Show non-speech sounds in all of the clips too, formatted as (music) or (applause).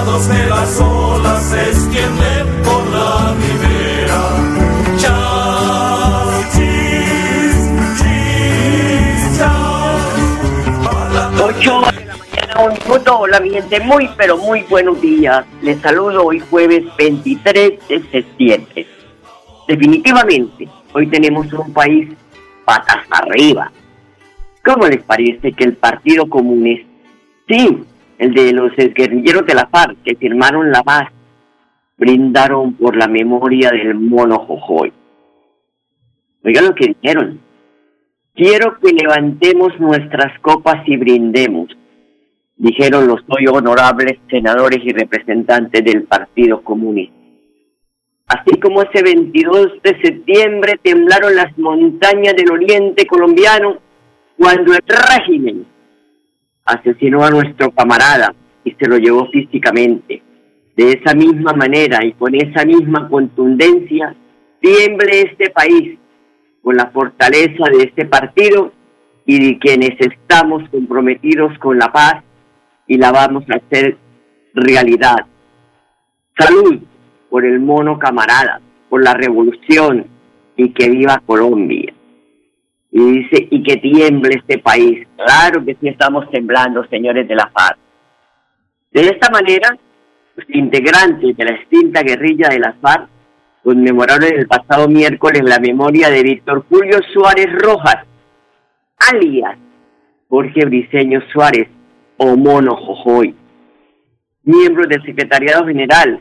Los pecados de las olas se extienden por la ribera. 8 de la mañana, un minuto. Hola, mi gente. Muy, pero muy buenos días. Les saludo hoy jueves 23 de septiembre. Definitivamente, hoy tenemos un país patas arriba. ¿Cómo les parece que el Partido Comunista, sí, el de los guerrilleros de la FARC que firmaron la paz, brindaron por la memoria del mono Jojoy? Oigan lo que dijeron. Quiero que levantemos nuestras copas y brindemos, dijeron los hoy honorables senadores y representantes del Partido Comunista. Así como ese 22 de septiembre temblaron las montañas del oriente colombiano cuando el régimen asesinó a nuestro camarada y se lo llevó físicamente. De esa misma manera y con esa misma contundencia, tiemble este país con la fortaleza de este partido y de quienes estamos comprometidos con la paz y la vamos a hacer realidad. Salud por el mono camarada, por la revolución y que viva Colombia. Y dice, y que tiemble este país. Claro que sí estamos temblando, señores de la paz. De esta manera, los integrantes de la extinta guerrilla de las FARC conmemoraron el pasado miércoles la memoria de Víctor Julio Suárez Rojas, alias Jorge Briceño Suárez o Mono Jojoy, miembro del Secretariado General,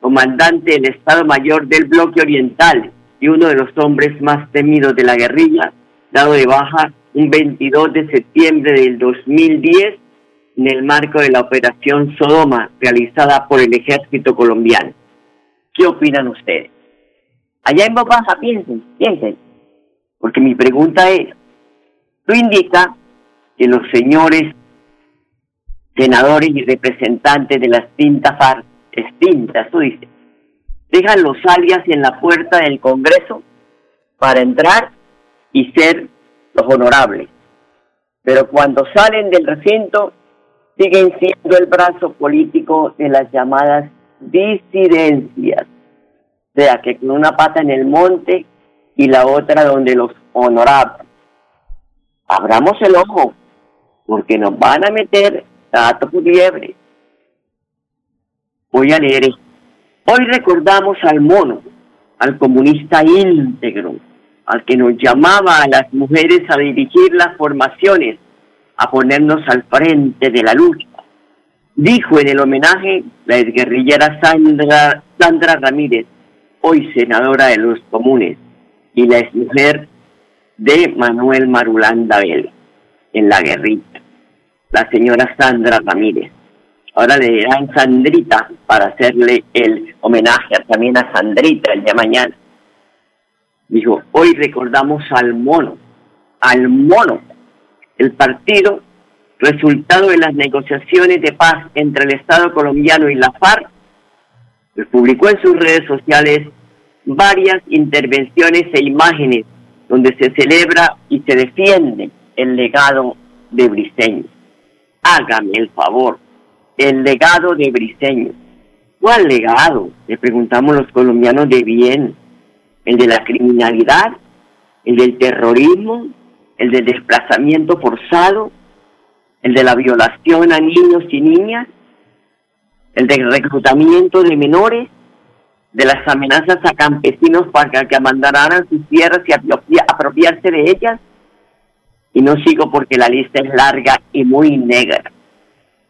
comandante del Estado Mayor del Bloque Oriental y uno de los hombres más temidos de la guerrilla, dado de baja un 22 de septiembre del 2010 en el marco de la Operación Sodoma realizada por el ejército colombiano. ¿Qué opinan ustedes? Allá en baja, piensen, piensen. Porque mi pregunta es, ¿tú indica que los señores senadores y representantes de la extinta FARC, extintas, tú dices, dejan los alias en la puerta del Congreso para entrar y ser los honorables? Pero cuando salen del recinto, siguen siendo el brazo político de las llamadas disidencias. O sea, que con una pata en el monte y la otra donde los honorables. Abramos el ojo, porque nos van a meter gato por liebre. Voy a leer. Hoy recordamos al mono, al comunista íntegro, al que nos llamaba a las mujeres a dirigir las formaciones, a ponernos al frente de la lucha. Dijo en el homenaje la exguerrillera Sandra, Ramírez, hoy senadora de los comunes, y la exmujer de Manuel Marulanda Vela, en la guerrilla, la señora Sandra Ramírez. Ahora le dirán Sandrita para hacerle el homenaje también a Sandrita el día de mañana. Dijo, hoy recordamos al mono, al mono, el partido resultado de las negociaciones de paz entre el Estado colombiano y la FARC, publicó en sus redes sociales varias intervenciones e imágenes donde se celebra y se defiende el legado de Briceño. Hágame el favor, el legado de Briceño. ¿Cuál legado? Le preguntamos los colombianos de bien. ¿El de la criminalidad? ¿El del terrorismo? ¿El del desplazamiento forzado? ¿El de la violación a niños y niñas? ¿El del reclutamiento de menores? ¿De las amenazas a campesinos para que abandonaran sus tierras y apropiarse de ellas? Y no sigo porque la lista es larga y muy negra.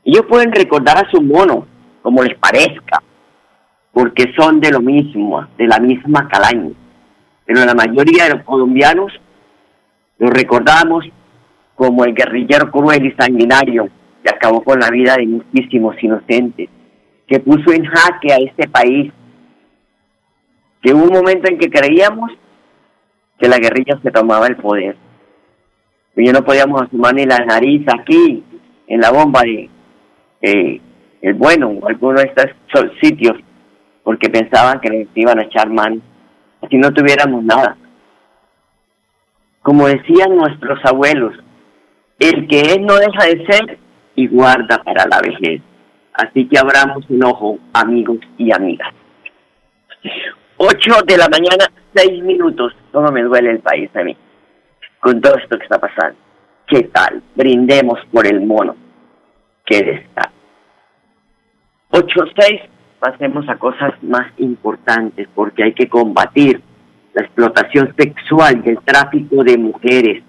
Ellos pueden recordar a su mono, como les parezca, porque son de lo mismo, de la misma calaña. Pero la mayoría de los colombianos lo recordamos como el guerrillero cruel y sanguinario que acabó con la vida de muchísimos inocentes, que puso en jaque a este país, que hubo un momento en que creíamos que la guerrilla se tomaba el poder. Y no podíamos asumir ni la nariz aquí, en la bomba de el bueno, o alguno de estos sitios, porque pensaban que les iban a echar mano, si no tuviéramos nada. Como decían nuestros abuelos, el que es no deja de ser y guarda para la vejez. Así que abramos un ojo, amigos y amigas. Ocho de la mañana, seis minutos. ¿Cómo me duele el país a mí? Con todo esto que está pasando. ¿Qué tal? Brindemos por el mono que está. Ocho, seis, pasemos a cosas más importantes porque hay que combatir la explotación sexual y el tráfico de mujeres.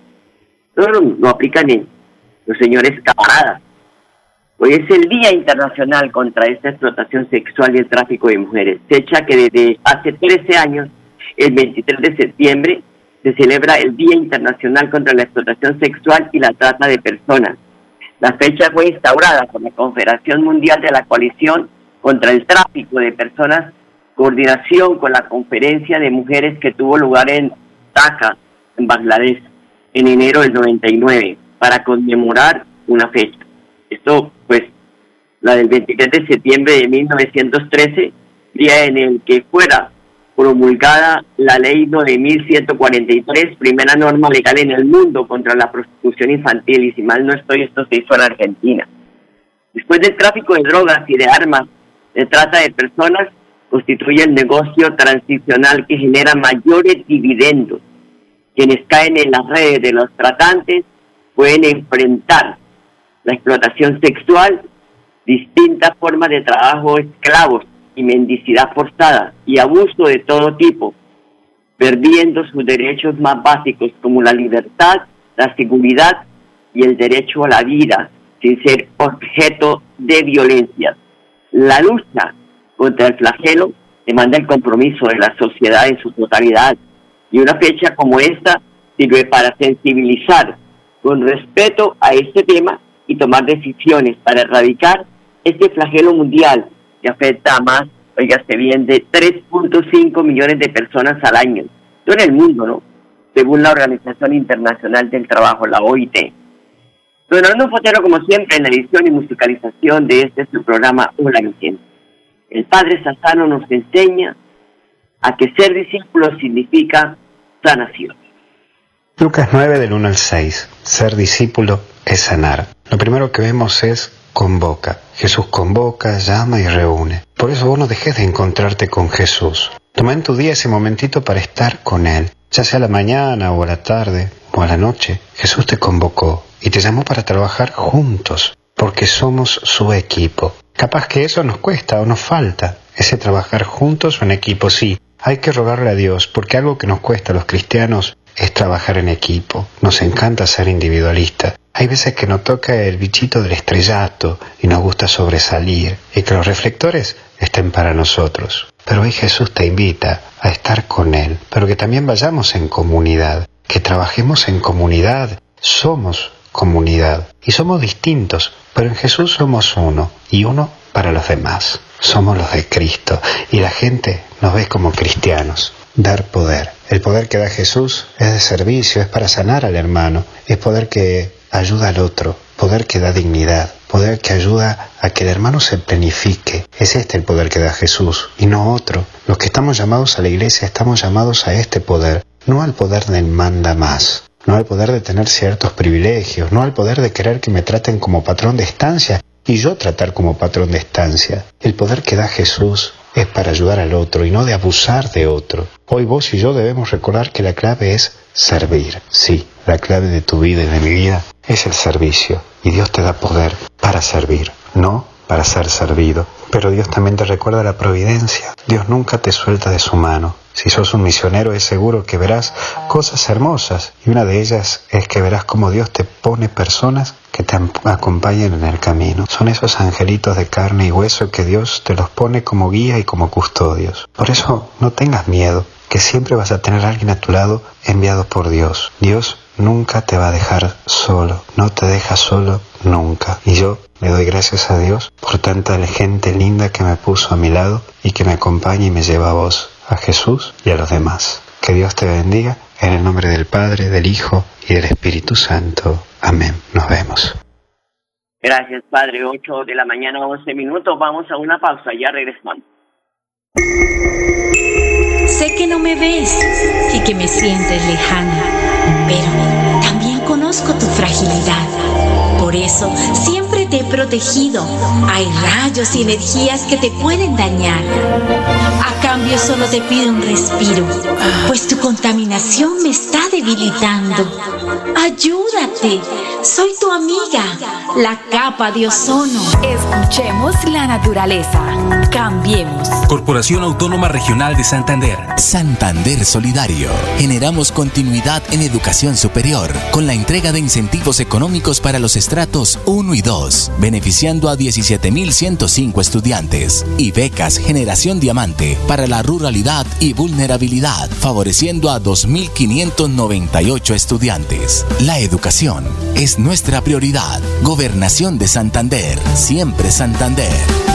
No lo, aplican en los señores camaradas. Hoy es el Día Internacional contra esta explotación sexual y el tráfico de mujeres. Fecha que desde hace 13 años, el 23 de septiembre, se celebra el Día Internacional contra la Explotación Sexual y la Trata de Personas. La fecha fue instaurada por la Confederación Mundial de la Coalición contra el Tráfico de Personas coordinación con la conferencia de mujeres que tuvo lugar en Dhaka, en Bangladesh, en enero del 99, para conmemorar una fecha. Esto, pues, la del 23 de septiembre de 1913, día en el que fuera promulgada la ley 9143, primera norma legal en el mundo contra la prostitución infantil, y si mal no estoy, esto se hizo en Argentina. Después del tráfico de drogas y de armas, de trata de personas, constituye el negocio transicional que genera mayores dividendos. Quienes caen en las redes de los tratantes pueden enfrentar la explotación sexual, distintas formas de trabajo esclavos y mendicidad forzada y abuso de todo tipo, perdiendo sus derechos más básicos como la libertad, la seguridad y el derecho a la vida sin ser objeto de violencia. La lucha contra el flagelo demanda el compromiso de la sociedad en su totalidad y una fecha como esta sirve para sensibilizar con respeto a este tema y tomar decisiones para erradicar este flagelo mundial que afecta a más, oígase bien, de 3.5 millones de personas al año. Todo en el mundo, ¿no? Según la Organización Internacional del Trabajo, la OIT. Don Hernando Fotero, como siempre, en la edición y musicalización de este su programa Hola mi el Padre Sassano nos enseña a que ser discípulo significa sanación. Lucas 9 del 1 al 6. Ser discípulo es sanar. Lo primero que vemos es convoca. Jesús convoca, llama y reúne. Por eso vos no dejes de encontrarte con Jesús. Toma en tu día ese momentito para estar con Él, ya sea a la mañana o a la tarde a la noche. Jesús te convocó y te llamó para trabajar juntos, porque somos su equipo. Capaz que eso nos cuesta o nos falta, ese trabajar juntos o en equipo, sí. Hay que rogarle a Dios, porque algo que nos cuesta a los cristianos es trabajar en equipo. Nos encanta ser individualistas. Hay veces que nos toca el bichito del estrellato y nos gusta sobresalir y que los reflectores estén para nosotros. Pero hoy Jesús te invita a estar con Él, pero que también vayamos en comunidad, que trabajemos en comunidad. Somos comunidad y somos distintos, pero en Jesús somos uno y uno para los demás. Somos los de Cristo y la gente nos ve como cristianos. dar poder. El poder que da Jesús es de servicio, es para sanar al hermano, es poder que ayuda al otro, poder que da dignidad, poder que ayuda a que el hermano se planifique. Es este el poder que da Jesús y no otro. Los que estamos llamados a la iglesia estamos llamados a este poder, no al poder del manda más, no al poder de tener ciertos privilegios, no al poder de querer que me traten como patrón de estancia y yo tratar como patrón de estancia. El poder que da Jesús es para ayudar al otro y no de abusar de otro. Hoy vos y yo debemos recordar que la clave es servir. Sí, la clave de tu vida y de mi vida es el servicio. Y Dios te da poder para servir, no para ser servido. Pero Dios también te recuerda la providencia. Dios nunca te suelta de su mano. Si sos un misionero es seguro que verás cosas hermosas y una de ellas es que verás cómo Dios te pone personas que te acompañen en el camino. Son esos angelitos de carne y hueso que Dios te los pone como guía y como custodios. Por eso no tengas miedo, que siempre vas a tener alguien a tu lado enviado por Dios. Dios nunca te va a dejar solo, no te deja solo nunca. Y yo le doy gracias a Dios por tanta gente linda que me puso a mi lado y que me acompaña y me lleva a vos, a Jesús y a los demás. Que Dios te bendiga en el nombre del Padre, del Hijo y del Espíritu Santo. Amén. Nos vemos. Gracias, Padre. 8 de la mañana, 11 minutos. Vamos a una pausa. Ya regresamos. Sé que no me ves y que me sientes lejana, pero también conozco tu fragilidad. Por eso siempre te he protegido. Hay rayos y energías que te pueden dañar. A cambio solo te pido un respiro, pues tu contaminación me está debilitando. Ayúdate, soy tu amiga, la capa de ozono. Escuchemos la naturaleza. Cambiemos. Corporación Autónoma Regional de Santander. Santander Solidario. Generamos continuidad en educación superior con la entrega de incentivos económicos para los estratos 1 y 2, beneficiando a 17.105 estudiantes y becas Generación Diamante para la ruralidad y vulnerabilidad, favoreciendo a 2.598 estudiantes. La educación es nuestra prioridad. Gobernación de Santander, siempre Santander.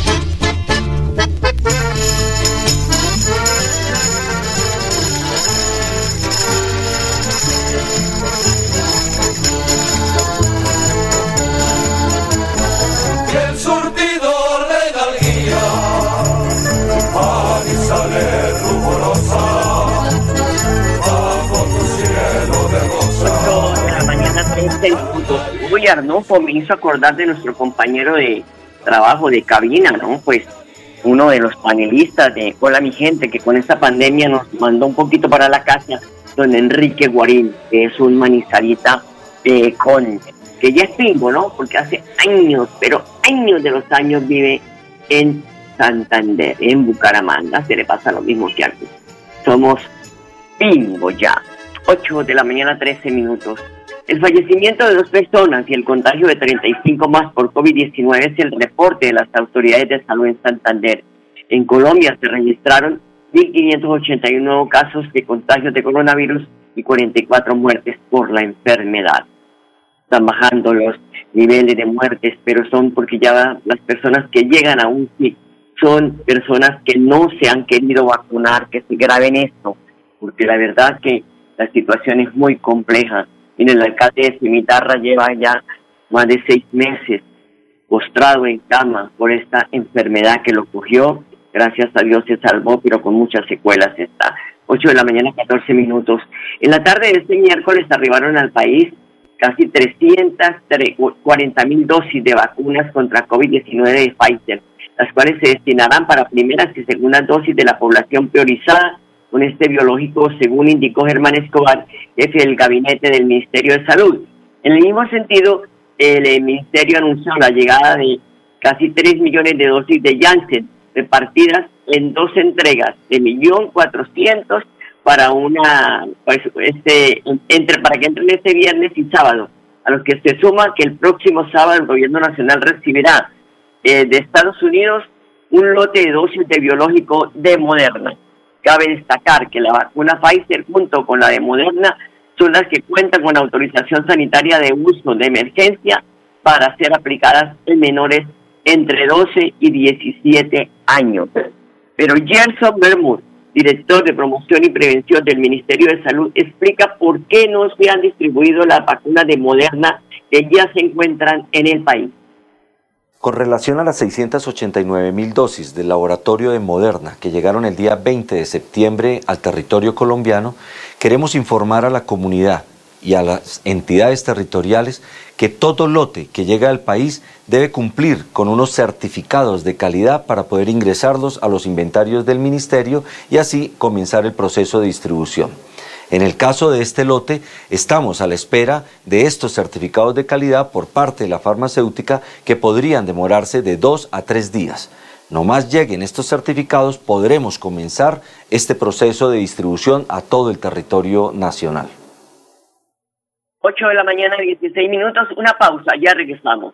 13 minutos. Uy, Arnulfo me hizo acordar de nuestro compañero de trabajo de cabina, ¿no? Pues uno de los panelistas de Hola mi gente, que con esta pandemia nos mandó un poquito para la casa, don Enrique Guarín, que es un manizalita eh, con que ya es pingo, ¿no? Porque hace años, pero años de los años vive en Santander, en Bucaramanga, se le pasa lo mismo que antes. Somos pingo ya. 8 de la mañana, 13 minutos. El fallecimiento de dos personas y el contagio de 35 más por COVID-19 es el reporte de las autoridades de salud en Santander. En Colombia se registraron 1.581 casos de contagios de coronavirus y 44 muertes por la enfermedad están bajando los niveles de muertes, pero son porque ya las personas que llegan a UCI son personas que no se han querido vacunar, que se graben esto, porque la verdad que la situación es muy compleja. Miren, el alcalde de Cimitarra lleva ya más de seis meses postrado en cama por esta enfermedad que lo cogió. Gracias a Dios se salvó, pero con muchas secuelas está. 8 de la mañana, 14 minutos. En la tarde de este miércoles arribaron al país casi 340 mil dosis de vacunas contra COVID-19 de Pfizer, las cuales se destinarán para primeras y segundas dosis de la población priorizada con este biológico, según indicó Germán Escobar, jefe del gabinete del Ministerio de Salud. En el mismo sentido, el, Ministerio anunció la llegada de casi 3 millones de dosis de Janssen, repartidas en dos entregas de millón cuatrocientos para una, pues, este, entre, para que entren este viernes y sábado, a los que se suma que el próximo sábado el gobierno nacional recibirá eh, de Estados Unidos un lote de dosis de biológico de Moderna. Cabe destacar que la vacuna Pfizer junto con la de Moderna son las que cuentan con autorización sanitaria de uso de emergencia para ser aplicadas en menores entre 12 y 17 años. Pero Gerson Bermud, director de promoción y prevención del Ministerio de Salud, explica por qué no se han distribuido las vacunas de Moderna que ya se encuentran en el país. Con relación a las 689 mil dosis del laboratorio de Moderna que llegaron el día 20 de septiembre al territorio colombiano, queremos informar a la comunidad y a las entidades territoriales que todo lote que llega al país debe cumplir con unos certificados de calidad para poder ingresarlos a los inventarios del ministerio y así comenzar el proceso de distribución. En el caso de este lote, estamos a la espera de estos certificados de calidad por parte de la farmacéutica que podrían demorarse de dos a tres días. No más lleguen estos certificados, podremos comenzar este proceso de distribución a todo el territorio nacional. 8 de la mañana, 16 minutos, una pausa, ya regresamos.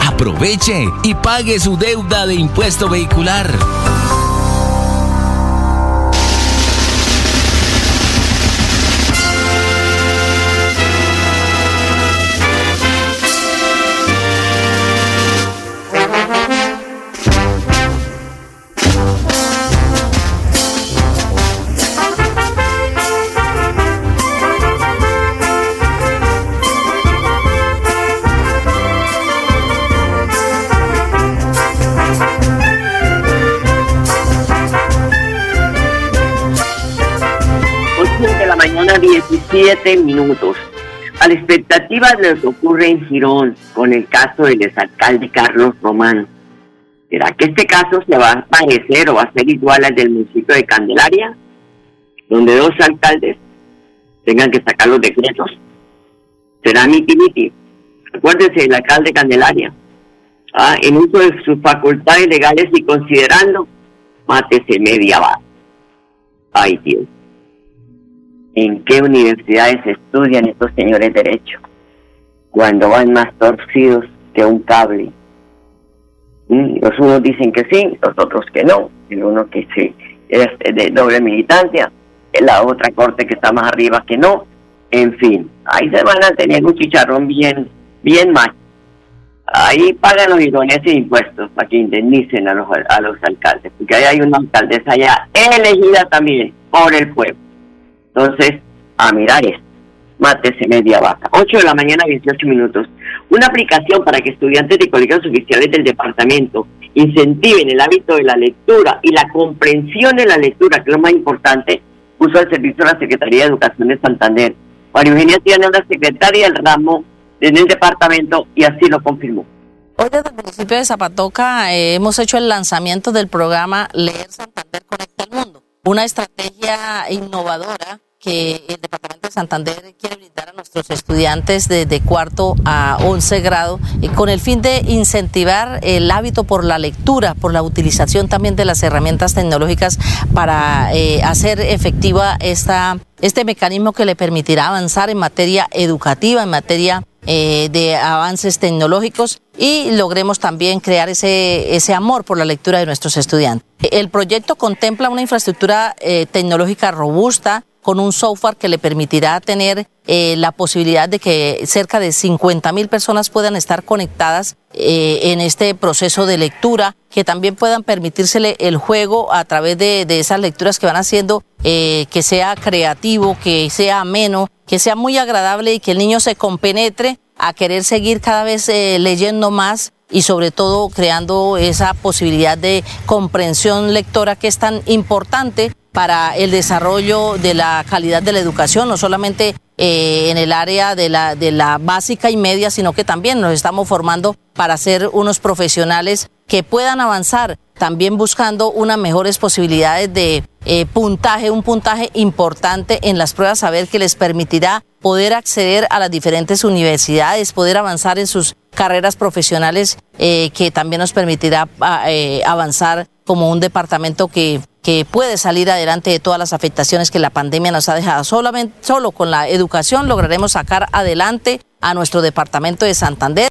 Aproveche y pague su deuda de impuesto vehicular. 17 minutos. A la expectativa de ocurre en Girón con el caso del exalcalde Carlos Román. ¿Será que este caso se va a parecer o va a ser igual al del municipio de Candelaria? Donde dos alcaldes tengan que sacar los decretos. ¿Será miti miti? Acuérdense del alcalde de Candelaria. Ah, en uso de sus facultades legales y considerando, mátese media base. Ay Dios en qué universidades estudian estos señores derecho, cuando van más torcidos que un cable. Los unos dicen que sí, los otros que no, el uno que sí es de doble militancia, la otra corte que está más arriba que no, en fin, ahí se van a tener un chicharrón bien, bien mal. Ahí pagan los idoneos impuestos para que indemnicen a los, a los alcaldes, porque ahí hay una alcaldesa ya elegida también por el pueblo. Entonces, a mirar esto. Mátese media vaca. 8 de la mañana, 18 minutos. Una aplicación para que estudiantes de colegios oficiales del departamento incentiven el hábito de la lectura y la comprensión de la lectura, que es lo más importante, puso al servicio de la Secretaría de Educación de Santander. María Eugenia tiene la secretaria del ramo en el departamento y así lo confirmó. Hoy desde el municipio de Zapatoca eh, hemos hecho el lanzamiento del programa Leer Santander Conecta el Mundo, una estrategia innovadora que el Departamento de Santander quiere brindar a nuestros estudiantes de, cuarto a once grado eh, con el fin de incentivar el hábito por la lectura, por la utilización también de las herramientas tecnológicas para eh, hacer efectiva esta, este mecanismo que le permitirá avanzar en materia educativa, en materia eh, de avances tecnológicos y logremos también crear ese, ese amor por la lectura de nuestros estudiantes. El proyecto contempla una infraestructura eh, tecnológica robusta con un software que le permitirá tener eh, la posibilidad de que cerca de 50 mil personas puedan estar conectadas eh, en este proceso de lectura, que también puedan permitírsele el juego a través de, esas lecturas que van haciendo, eh, que sea creativo, que sea ameno, que sea muy agradable y que el niño se compenetre a querer seguir cada vez leyendo más y sobre todo creando esa posibilidad de comprensión lectora que es tan importante para el desarrollo de la calidad de la educación, no solamente eh, en el área de la, de la básica y media, sino que también nos estamos formando para ser unos profesionales que puedan avanzar, también buscando unas mejores posibilidades de eh, puntaje, un puntaje importante en las pruebas, saber que les permitirá poder acceder a las diferentes universidades, poder avanzar en sus carreras profesionales, eh, que también nos permitirá ah, avanzar como un departamento que que puede salir adelante de todas las afectaciones que la pandemia nos ha dejado. Solamente, solo con la educación lograremos sacar adelante a nuestro departamento de Santander.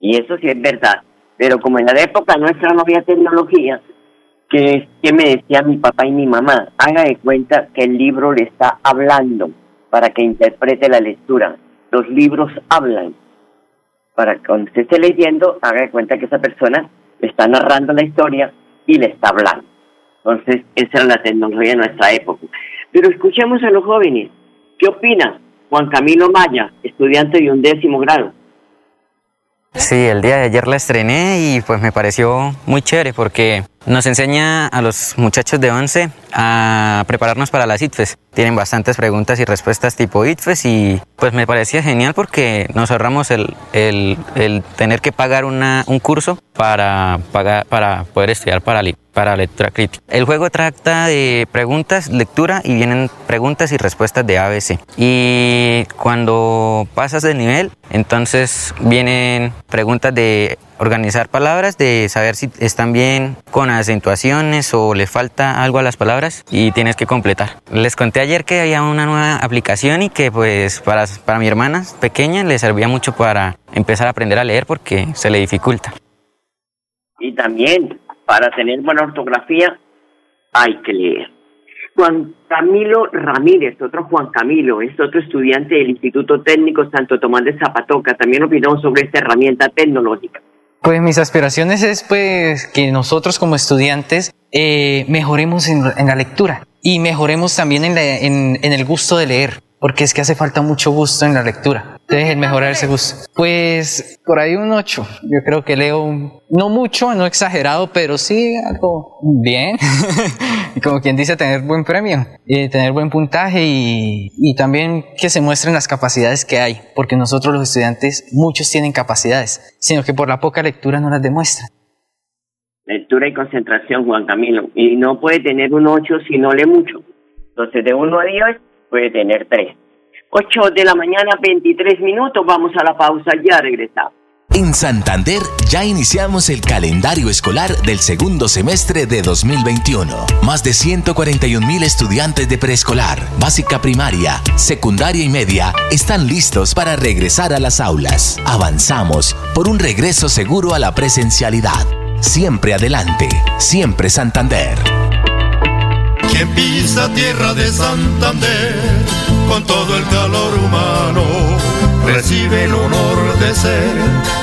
Y eso sí es verdad. Pero como en la época nuestra no había tecnología, que, que me decía mi papá y mi mamá, haga de cuenta que el libro le está hablando para que interprete la lectura. Los libros hablan. Para que cuando usted esté leyendo, haga de cuenta que esa persona le está narrando la historia y le está hablando. Entonces, esa era la tecnología de nuestra época. Pero escuchemos a los jóvenes. ¿Qué opina Juan Camilo Maya, estudiante de un décimo grado? Sí, el día de ayer la estrené y pues me pareció muy chévere porque nos enseña a los muchachos de 11 a prepararnos para las ITFES. Tienen bastantes preguntas y respuestas tipo ITFES y pues me parecía genial porque nos ahorramos el, el, el tener que pagar una, un curso para, pagar, para poder estudiar para, para lectura crítica. El juego trata de preguntas, lectura y vienen preguntas y respuestas de ABC. Y cuando pasas de nivel, entonces vienen preguntas de organizar palabras, de saber si están bien con acentuaciones o le falta algo a las palabras y tienes que completar. Les conté ayer que había una nueva aplicación y que pues para, para mi hermana pequeña le servía mucho para empezar a aprender a leer porque se le dificulta. Y también para tener buena ortografía hay que leer. Juan Camilo Ramírez, otro Juan Camilo, es otro estudiante del Instituto Técnico Santo Tomás de Zapatoca, también opinó sobre esta herramienta tecnológica. Pues mis aspiraciones es pues que nosotros como estudiantes eh, mejoremos en, la lectura y mejoremos también en, en, el gusto de leer, porque es que hace falta mucho gusto en la lectura. El mejorar ese gusto. Pues por ahí un 8. Yo creo que leo no mucho, no exagerado, pero sí algo bien. (laughs) Como quien dice, tener buen premio, y tener buen puntaje y, y también que se muestren las capacidades que hay, porque nosotros los estudiantes, muchos tienen capacidades, sino que por la poca lectura no las demuestran. Lectura y concentración, Juan Camilo. Y no puede tener un 8 si no lee mucho. Entonces, de 1 a 10 puede tener 3. 8 de la mañana, 23 minutos. Vamos a la pausa, ya regresamos. En Santander ya iniciamos el calendario escolar del segundo semestre de 2021. Más de 141 mil estudiantes de preescolar, básica primaria, secundaria y media están listos para regresar a las aulas. Avanzamos por un regreso seguro a la presencialidad. Siempre adelante, siempre Santander. Quien pisa tierra de Santander con todo el calor humano, recibe el honor de ser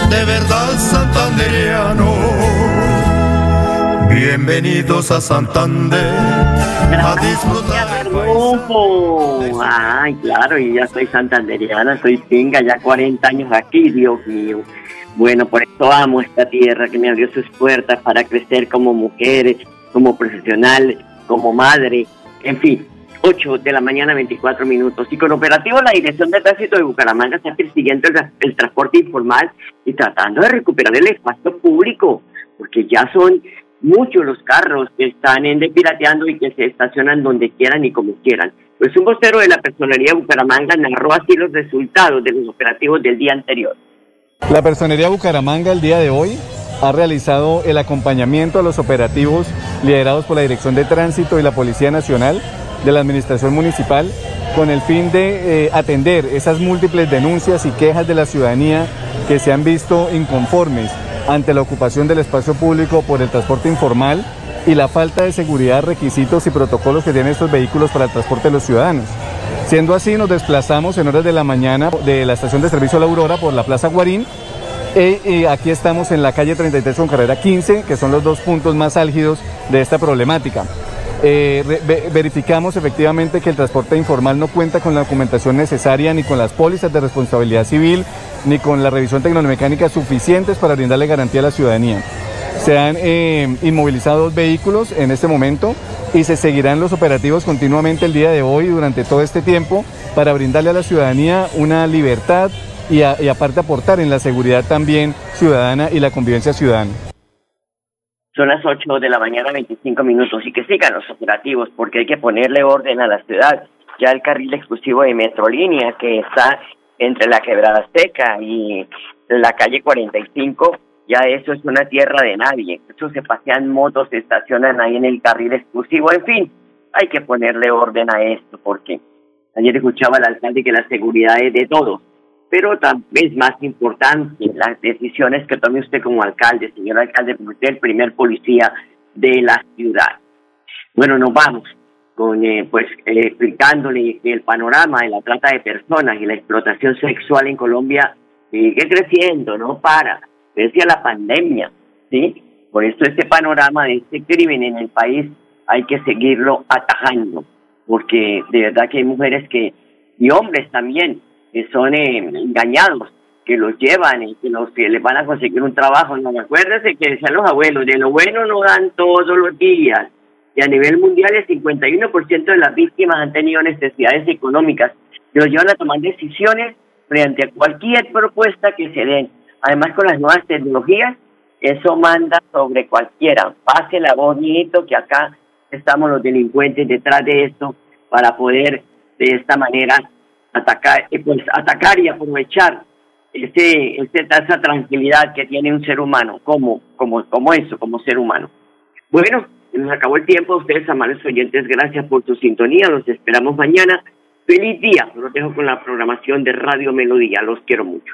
de verdad santandereano. Bienvenidos a Santander a disfrutar. Ay, claro, y ya soy santanderiana, soy pinga, ya 40 años aquí, Dios mío. Bueno, por eso amo esta tierra que me abrió sus puertas para crecer como mujeres, como profesional, como madre, en fin. 8 de la mañana, 24 minutos. Y con operativo la Dirección de Tránsito de Bucaramanga está persiguiendo el, transporte informal y tratando de recuperar el espacio público, porque ya son muchos los carros que están en pirateando y que se estacionan donde quieran y como quieran. Pues un vocero de la Personería de Bucaramanga narró así los resultados de los operativos del día anterior. La Personería Bucaramanga el día de hoy ha realizado el acompañamiento a los operativos liderados por la Dirección de Tránsito y la Policía Nacional de la Administración Municipal con el fin de eh, atender esas múltiples denuncias y quejas de la ciudadanía que se han visto inconformes ante la ocupación del espacio público por el transporte informal y la falta de seguridad, requisitos y protocolos que tienen estos vehículos para el transporte de los ciudadanos. Siendo así, nos desplazamos en horas de la mañana de la estación de servicio La Aurora por la Plaza Guarín. Y, aquí estamos en la calle 33 con carrera 15, que son los dos puntos más álgidos de esta problemática. Eh, verificamos efectivamente que el transporte informal no cuenta con la documentación necesaria ni con las pólizas de responsabilidad civil ni con la revisión tecnomecánica suficientes para brindarle garantía a la ciudadanía. Se han eh, inmovilizado dos vehículos en este momento y se seguirán los operativos continuamente el día de hoy durante todo este tiempo para brindarle a la ciudadanía una libertad y, y aparte aportar en la seguridad también ciudadana y la convivencia ciudadana. Son las 8 de la mañana, 25 minutos, y que sigan los operativos, porque hay que ponerle orden a la ciudad. Ya el carril exclusivo de Metrolínea, que está entre la Quebrada Seca y la calle 45, ya eso es una tierra de nadie. Eso se pasean motos, se estacionan ahí en el carril exclusivo. En fin, hay que ponerle orden a esto porque ayer escuchaba al alcalde que la seguridad es de todos, pero también es más importante las decisiones que tome usted como alcalde, señor alcalde, porque usted es el primer policía de la ciudad. Bueno, nos vamos con eh, pues eh, explicándole el panorama de la trata de personas y la explotación sexual en Colombia sigue creciendo, no para decía la pandemia, ¿sí? Por eso este panorama de este crimen en el país hay que seguirlo atajando, porque de verdad que hay mujeres que, y hombres también, que son eh, engañados, que los llevan y que, los, que les van a conseguir un trabajo. No, acuérdense que decían los abuelos, de lo bueno no dan todos los días. Y a nivel mundial el 51% de las víctimas han tenido necesidades económicas, que los llevan a tomar decisiones frente a cualquier propuesta que se den Además, con las nuevas tecnologías, eso manda sobre cualquiera. Pase la voz, que acá estamos los delincuentes detrás de esto para poder de esta manera atacar, eh, pues, atacar y aprovechar ese, esa tranquilidad que tiene un ser humano, como, como, como eso, como ser humano. Bueno, nos acabó el tiempo. Ustedes, amables oyentes, gracias por su sintonía. Los esperamos mañana. Feliz día. Los dejo con la programación de Radio Melodía. Los quiero mucho.